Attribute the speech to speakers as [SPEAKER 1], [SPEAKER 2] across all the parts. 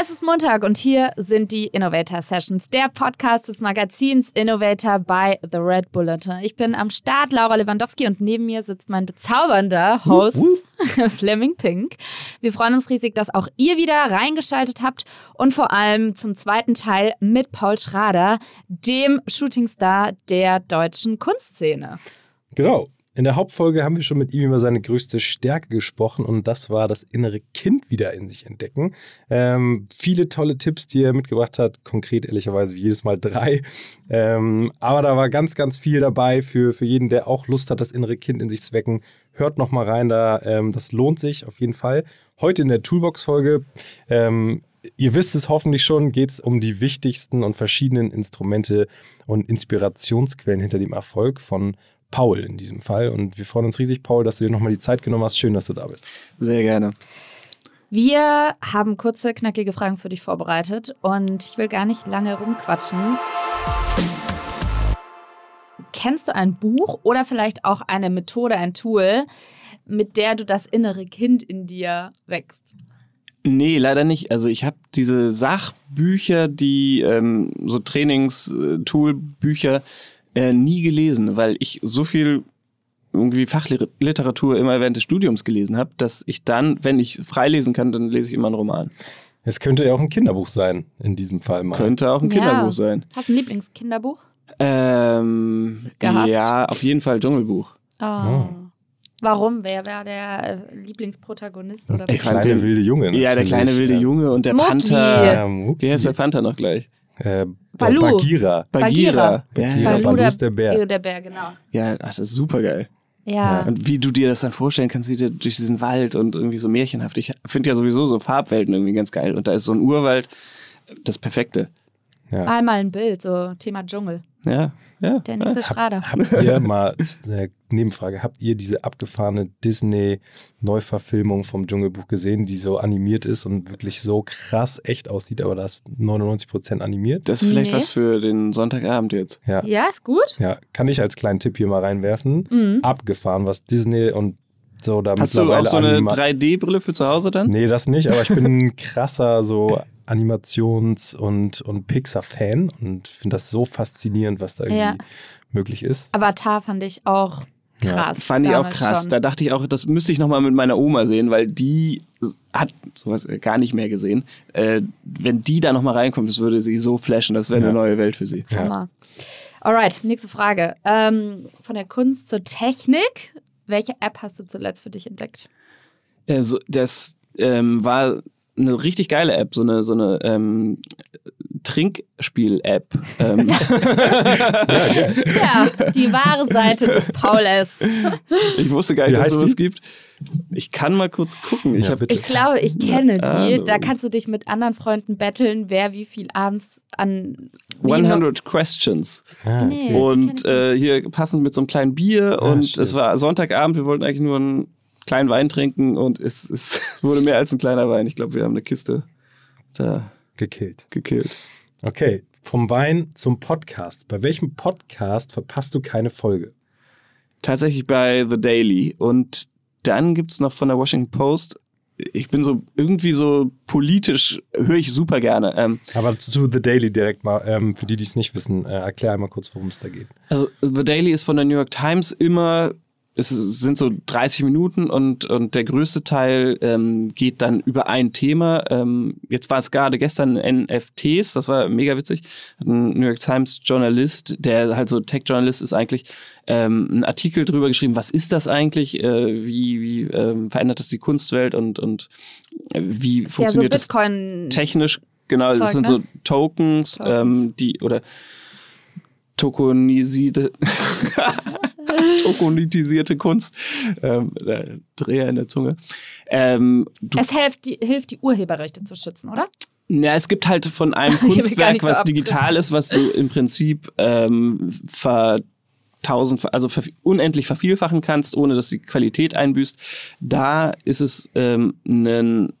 [SPEAKER 1] Es ist Montag und hier sind die Innovator Sessions, der Podcast des Magazins Innovator bei The Red Bulletin. Ich bin am Start, Laura Lewandowski, und neben mir sitzt mein bezaubernder Host Fleming Pink. Wir freuen uns riesig, dass auch ihr wieder reingeschaltet habt und vor allem zum zweiten Teil mit Paul Schrader, dem Shootingstar der deutschen Kunstszene.
[SPEAKER 2] Genau. In der Hauptfolge haben wir schon mit ihm über seine größte Stärke gesprochen und das war das innere Kind wieder in sich entdecken. Ähm, viele tolle Tipps, die er mitgebracht hat, konkret ehrlicherweise jedes Mal drei. Ähm, aber da war ganz, ganz viel dabei für, für jeden, der auch Lust hat, das innere Kind in sich zu wecken. Hört noch mal rein da, ähm, das lohnt sich auf jeden Fall. Heute in der Toolbox-Folge ähm, ihr wisst es hoffentlich schon, geht es um die wichtigsten und verschiedenen Instrumente und Inspirationsquellen hinter dem Erfolg von Paul in diesem Fall. Und wir freuen uns riesig, Paul, dass du dir nochmal die Zeit genommen hast. Schön, dass du da bist.
[SPEAKER 3] Sehr gerne.
[SPEAKER 1] Wir haben kurze, knackige Fragen für dich vorbereitet und ich will gar nicht lange rumquatschen. Kennst du ein Buch oder vielleicht auch eine Methode, ein Tool, mit der du das innere Kind in dir wächst?
[SPEAKER 3] Nee, leider nicht. Also ich habe diese Sachbücher, die ähm, so Trainings-Tool-Bücher äh, nie gelesen, weil ich so viel irgendwie Fachliteratur immer während des Studiums gelesen habe, dass ich dann, wenn ich freilesen kann, dann lese ich immer einen Roman.
[SPEAKER 2] Es könnte ja auch ein Kinderbuch sein, in diesem Fall mal.
[SPEAKER 3] Könnte auch ein ja. Kinderbuch sein.
[SPEAKER 1] Hast du ein Lieblingskinderbuch?
[SPEAKER 3] Ähm, Gehabt? ja, auf jeden Fall Dschungelbuch.
[SPEAKER 1] Oh. oh. Warum? Wer war der äh, Lieblingsprotagonist? Oder
[SPEAKER 2] der kleine den, wilde Junge.
[SPEAKER 3] Natürlich. Ja, der kleine wilde Junge und der Mucki. Panther. Ja, Wie heißt der Panther noch gleich?
[SPEAKER 2] Äh, Balu. Bagira.
[SPEAKER 3] Bagira.
[SPEAKER 2] Bagira. Balu, ist der Bär.
[SPEAKER 1] Der Bär, genau.
[SPEAKER 3] Ja, das ist super geil.
[SPEAKER 1] Ja.
[SPEAKER 3] Und wie du dir das dann vorstellen kannst, wie du durch diesen Wald und irgendwie so märchenhaft. Ich finde ja sowieso so Farbwelten irgendwie ganz geil. Und da ist so ein Urwald das Perfekte.
[SPEAKER 1] Ja. Einmal ein Bild, so Thema Dschungel.
[SPEAKER 3] Ja, ja.
[SPEAKER 1] Der nächste Schrader.
[SPEAKER 2] Habt, habt ihr mal, äh, Nebenfrage, habt ihr diese abgefahrene Disney-Neuverfilmung vom Dschungelbuch gesehen, die so animiert ist und wirklich so krass echt aussieht, aber da ist 99% animiert?
[SPEAKER 3] Das ist vielleicht nee. was für den Sonntagabend jetzt.
[SPEAKER 2] Ja.
[SPEAKER 1] ja, ist gut.
[SPEAKER 2] Ja, kann ich als kleinen Tipp hier mal reinwerfen. Mhm. Abgefahren, was Disney und so da
[SPEAKER 3] Hast du auch so eine 3D-Brille für zu Hause dann?
[SPEAKER 2] Nee, das nicht, aber ich bin ein krasser so Animations- und, und Pixar-Fan und finde das so faszinierend, was da irgendwie ja. möglich ist.
[SPEAKER 1] Avatar fand ich auch krass.
[SPEAKER 3] Ja, fand ich auch krass. Schon. Da dachte ich auch, das müsste ich nochmal mit meiner Oma sehen, weil die hat sowas gar nicht mehr gesehen. Äh, wenn die da nochmal reinkommt, das würde sie so flashen, das wäre ja. eine neue Welt für sie.
[SPEAKER 1] Ja. Alright, nächste Frage. Ähm, von der Kunst zur Technik. Welche App hast du zuletzt für dich entdeckt?
[SPEAKER 3] Also, das ähm, war eine richtig geile App, so eine, so eine ähm, Trinkspiel-App. Ähm.
[SPEAKER 1] ja, die wahre Seite des Paules.
[SPEAKER 3] Ich wusste gar nicht, Wie dass es sowas gibt. Ich kann mal kurz gucken. Ich, ja,
[SPEAKER 1] ich glaube, ich kenne die. Da kannst du dich mit anderen Freunden betteln, wer wie viel abends an.
[SPEAKER 3] 100 Questions. Ah, okay. und äh, hier passend mit so einem kleinen Bier. Ah, und schön. es war Sonntagabend. Wir wollten eigentlich nur ein kleinen Wein trinken und es, es wurde mehr als ein kleiner Wein. Ich glaube, wir haben eine Kiste da
[SPEAKER 2] gekillt.
[SPEAKER 3] gekillt.
[SPEAKER 2] Okay, vom Wein zum Podcast. Bei welchem Podcast verpasst du keine Folge?
[SPEAKER 3] Tatsächlich bei The Daily. Und dann gibt es noch von der Washington Post. Ich bin so irgendwie so politisch, höre ich super gerne. Ähm,
[SPEAKER 2] Aber zu The Daily direkt mal, ähm, für die, die es nicht wissen, äh, erklär einmal kurz, worum es da geht.
[SPEAKER 3] Also The Daily ist von der New York Times immer es sind so 30 Minuten und, und der größte Teil ähm, geht dann über ein Thema. Ähm, jetzt war es gerade gestern NFTs, das war mega witzig. Ein New York Times Journalist, der halt so Tech-Journalist ist eigentlich, ähm, einen Artikel drüber geschrieben, was ist das eigentlich, äh, wie, wie ähm, verändert das die Kunstwelt und, und äh, wie funktioniert ja, so das technisch. Genau, Zeug, das sind ne? so Tokens, Tokens. Ähm, die oder tokenisierte tokenitisierte Kunst. Ähm, Dreher in der Zunge. Ähm,
[SPEAKER 1] es hilft die, hilft, die Urheberrechte zu schützen, oder?
[SPEAKER 3] Ja, es gibt halt von einem Kunstwerk, was digital ist, was du im Prinzip ähm, ver tausend, also unendlich vervielfachen kannst, ohne dass die Qualität einbüßt. Da ist es ähm, ein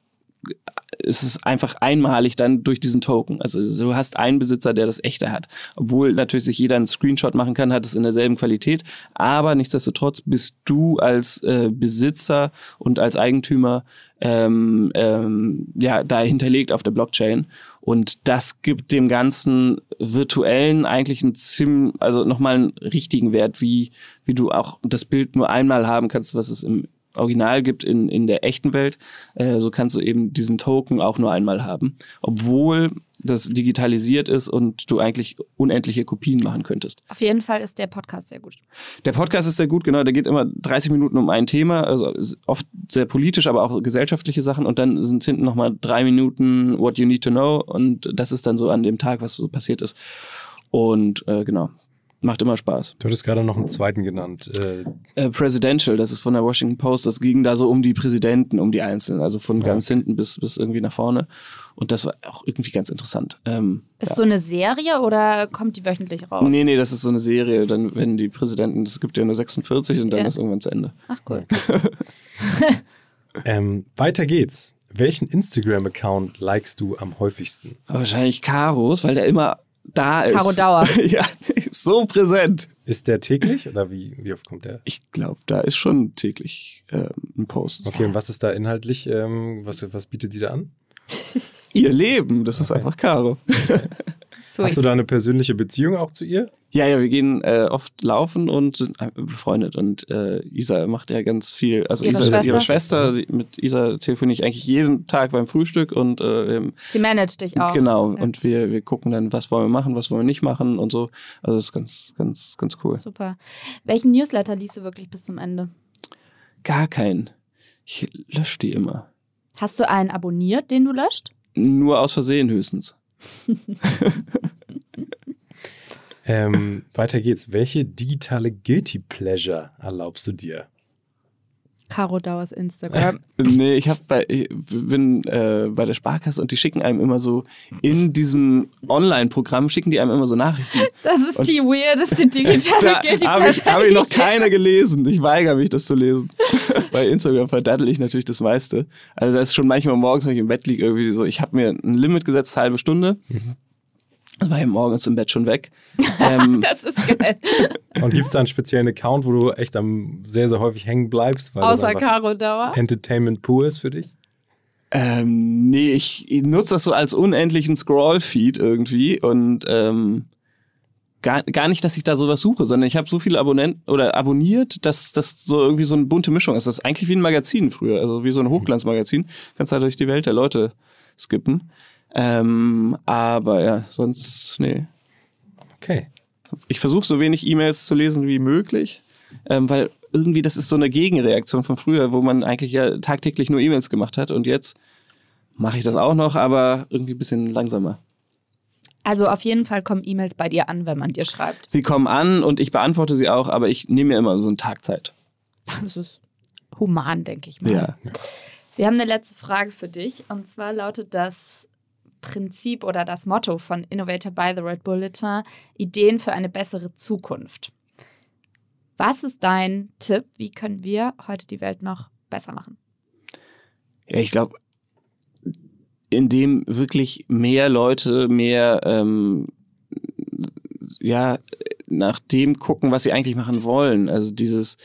[SPEAKER 3] ist es einfach einmalig dann durch diesen Token. Also du hast einen Besitzer, der das echte hat. Obwohl natürlich sich jeder einen Screenshot machen kann, hat es in derselben Qualität. Aber nichtsdestotrotz bist du als äh, Besitzer und als Eigentümer ähm, ähm, ja da hinterlegt auf der Blockchain. Und das gibt dem ganzen virtuellen eigentlich einen ziemlich, also nochmal einen richtigen Wert, wie, wie du auch das Bild nur einmal haben kannst, was es im Original gibt in, in der echten Welt, äh, so kannst du eben diesen Token auch nur einmal haben. Obwohl das digitalisiert ist und du eigentlich unendliche Kopien machen könntest.
[SPEAKER 1] Auf jeden Fall ist der Podcast sehr gut.
[SPEAKER 3] Der Podcast ist sehr gut, genau. Der geht immer 30 Minuten um ein Thema, also oft sehr politisch, aber auch gesellschaftliche Sachen. Und dann sind hinten nochmal drei Minuten What You Need to Know. Und das ist dann so an dem Tag, was so passiert ist. Und äh, genau, Macht immer Spaß.
[SPEAKER 2] Du hattest gerade noch einen zweiten genannt. Äh,
[SPEAKER 3] äh, Presidential, das ist von der Washington Post. Das ging da so um die Präsidenten, um die Einzelnen. Also von ja. ganz hinten bis, bis irgendwie nach vorne. Und das war auch irgendwie ganz interessant. Ähm,
[SPEAKER 1] ist ja. so eine Serie oder kommt die wöchentlich raus?
[SPEAKER 3] Nee, nee, das ist so eine Serie. Dann, wenn die Präsidenten, es gibt ja nur 46 und dann ja. ist irgendwann zu Ende.
[SPEAKER 1] Ach cool.
[SPEAKER 2] ähm, weiter geht's. Welchen Instagram-Account likest du am häufigsten?
[SPEAKER 3] Wahrscheinlich Karos, weil der immer da ist.
[SPEAKER 1] Caro Dauer.
[SPEAKER 3] ja, so präsent.
[SPEAKER 2] Ist der täglich oder wie, wie oft kommt der?
[SPEAKER 3] Ich glaube, da ist schon täglich ähm, ein Post.
[SPEAKER 2] Okay, und was ist da inhaltlich? Ähm, was, was bietet sie da an?
[SPEAKER 3] Ihr Leben, das ist okay. einfach Caro.
[SPEAKER 2] Hast du da eine persönliche Beziehung auch zu ihr?
[SPEAKER 3] Ja, ja, wir gehen äh, oft laufen und sind befreundet. Und äh, Isa macht ja ganz viel. Also ihre Isa Schwester? ist ihre Schwester. Mit Isa telefoniere ich eigentlich jeden Tag beim Frühstück und äh,
[SPEAKER 1] sie managt dich auch.
[SPEAKER 3] Genau. Ja. Und wir, wir gucken dann, was wollen wir machen, was wollen wir nicht machen und so. Also das ist ganz, ganz, ganz cool.
[SPEAKER 1] Super. Welchen Newsletter liest du wirklich bis zum Ende?
[SPEAKER 3] Gar keinen. Ich lösche die immer.
[SPEAKER 1] Hast du einen abonniert, den du löscht?
[SPEAKER 3] Nur aus Versehen höchstens.
[SPEAKER 2] ähm, weiter geht's. Welche digitale Guilty Pleasure erlaubst du dir?
[SPEAKER 1] Caro Dauers Instagram.
[SPEAKER 3] nee, ich, hab bei, ich bin äh, bei der Sparkasse und die schicken einem immer so in diesem Online-Programm schicken die einem immer so Nachrichten.
[SPEAKER 1] Das ist und die weirdeste digitale Guilty
[SPEAKER 3] Pleasure. Habe ich, hab ich noch keine gelesen. Ich weigere mich, das zu lesen. bei Instagram verdaddel ich natürlich das meiste. Also da ist schon manchmal morgens, wenn ich im Bett liege, irgendwie so, ich habe mir ein Limit gesetzt, halbe Stunde. Mhm. Das war ja morgens im Bett schon weg.
[SPEAKER 1] Ähm, das ist geil.
[SPEAKER 2] Und gibt es da einen speziellen Account, wo du echt am sehr, sehr häufig hängen bleibst?
[SPEAKER 1] Außer Caro Dauer.
[SPEAKER 2] Entertainment pur ist für dich?
[SPEAKER 3] Ähm, nee, ich, ich nutze das so als unendlichen Scroll-Feed irgendwie und ähm, gar, gar nicht, dass ich da sowas suche, sondern ich habe so viele Abonnenten oder abonniert, dass das so irgendwie so eine bunte Mischung ist. Das ist eigentlich wie ein Magazin früher, also wie so ein Hochglanzmagazin. Kannst halt durch die Welt der Leute skippen. Ähm, aber ja, sonst, nee.
[SPEAKER 2] Okay.
[SPEAKER 3] Ich versuche so wenig E-Mails zu lesen wie möglich, ähm, weil irgendwie das ist so eine Gegenreaktion von früher, wo man eigentlich ja tagtäglich nur E-Mails gemacht hat und jetzt mache ich das auch noch, aber irgendwie ein bisschen langsamer.
[SPEAKER 1] Also auf jeden Fall kommen E-Mails bei dir an, wenn man dir schreibt.
[SPEAKER 3] Sie kommen an und ich beantworte sie auch, aber ich nehme mir immer so einen Tag Zeit.
[SPEAKER 1] Das ist human, denke ich mal.
[SPEAKER 3] Ja.
[SPEAKER 1] Wir haben eine letzte Frage für dich und zwar lautet das Prinzip oder das Motto von Innovator by the Red Bulletin, Ideen für eine bessere Zukunft. Was ist dein Tipp? Wie können wir heute die Welt noch besser machen?
[SPEAKER 3] Ja, ich glaube, indem wirklich mehr Leute mehr ähm, ja nach dem gucken, was sie eigentlich machen wollen. Also dieses,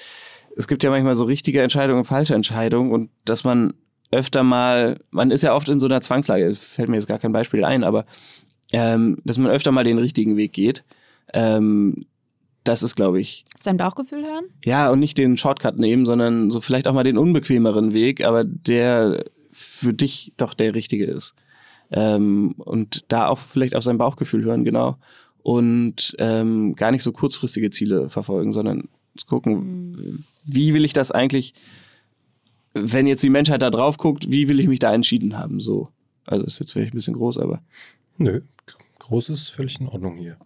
[SPEAKER 3] es gibt ja manchmal so richtige Entscheidungen und falsche Entscheidungen und dass man öfter mal, man ist ja oft in so einer Zwangslage, es fällt mir jetzt gar kein Beispiel ein, aber ähm, dass man öfter mal den richtigen Weg geht. Ähm, das ist, glaube ich.
[SPEAKER 1] Sein Bauchgefühl hören?
[SPEAKER 3] Ja, und nicht den Shortcut nehmen, sondern so vielleicht auch mal den unbequemeren Weg, aber der für dich doch der richtige ist. Ähm, und da auch vielleicht auf sein Bauchgefühl hören, genau. Und ähm, gar nicht so kurzfristige Ziele verfolgen, sondern gucken, mhm. wie will ich das eigentlich wenn jetzt die Menschheit da drauf guckt, wie will ich mich da entschieden haben? So. Also ist jetzt vielleicht ein bisschen groß, aber.
[SPEAKER 2] Nö, groß ist völlig in Ordnung hier.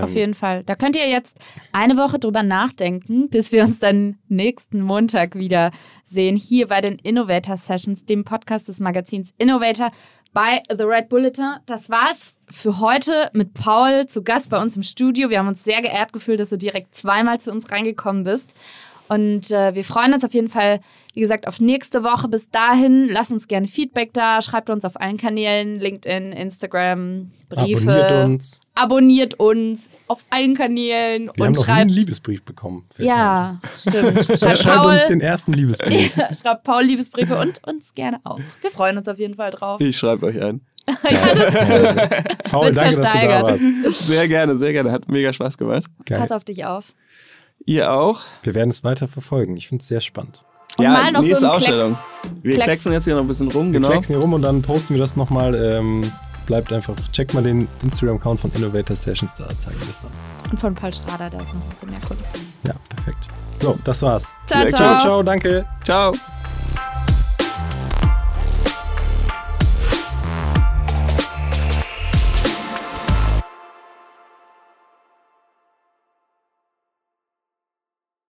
[SPEAKER 1] Auf ähm. jeden Fall. Da könnt ihr jetzt eine Woche drüber nachdenken, bis wir uns dann nächsten Montag wieder sehen, hier bei den Innovator Sessions, dem Podcast des Magazins Innovator bei The Red Bulletin. Das war's für heute mit Paul zu Gast bei uns im Studio. Wir haben uns sehr geehrt gefühlt, dass du direkt zweimal zu uns reingekommen bist. Und äh, wir freuen uns auf jeden Fall, wie gesagt, auf nächste Woche. Bis dahin, lasst uns gerne Feedback da, schreibt uns auf allen Kanälen, LinkedIn, Instagram, Briefe.
[SPEAKER 2] Abonniert uns.
[SPEAKER 1] Abonniert uns auf allen Kanälen
[SPEAKER 2] Wir
[SPEAKER 1] und
[SPEAKER 2] haben noch nie
[SPEAKER 1] schreibt.
[SPEAKER 2] einen Liebesbrief bekommen.
[SPEAKER 1] ja, stimmt. Schreibt
[SPEAKER 2] Schreibt
[SPEAKER 1] Paul,
[SPEAKER 2] uns den ersten Liebesbrief.
[SPEAKER 1] schreibt Paul Liebesbriefe und uns gerne auch. Wir freuen uns auf jeden Fall drauf.
[SPEAKER 3] Ich schreibe euch ein.
[SPEAKER 1] ja, das ist gut.
[SPEAKER 2] Paul, danke, dass du da warst.
[SPEAKER 3] Sehr gerne, sehr gerne. Hat mega Spaß gemacht.
[SPEAKER 2] Geil.
[SPEAKER 1] Pass auf dich auf.
[SPEAKER 3] Ihr auch?
[SPEAKER 2] Wir werden es weiter verfolgen. Ich finde es sehr spannend.
[SPEAKER 1] Und mal noch so
[SPEAKER 3] nächste
[SPEAKER 1] einen
[SPEAKER 3] Ausstellung. Wir
[SPEAKER 1] Klecks.
[SPEAKER 3] klecksen jetzt hier noch ein bisschen rum,
[SPEAKER 2] Wir
[SPEAKER 3] genau.
[SPEAKER 2] klicken hier rum und dann posten wir das nochmal. Ähm, bleibt einfach, checkt mal den Instagram-Account von Innovator Sessions, da zeigen wir das noch.
[SPEAKER 1] Und von Paul Strader, da ist noch ein bisschen mehr Kunst.
[SPEAKER 2] Ja, perfekt. So, das war's.
[SPEAKER 1] Ciao,
[SPEAKER 3] Ja,
[SPEAKER 1] ciao.
[SPEAKER 2] Ciao, ciao, danke.
[SPEAKER 3] Ciao.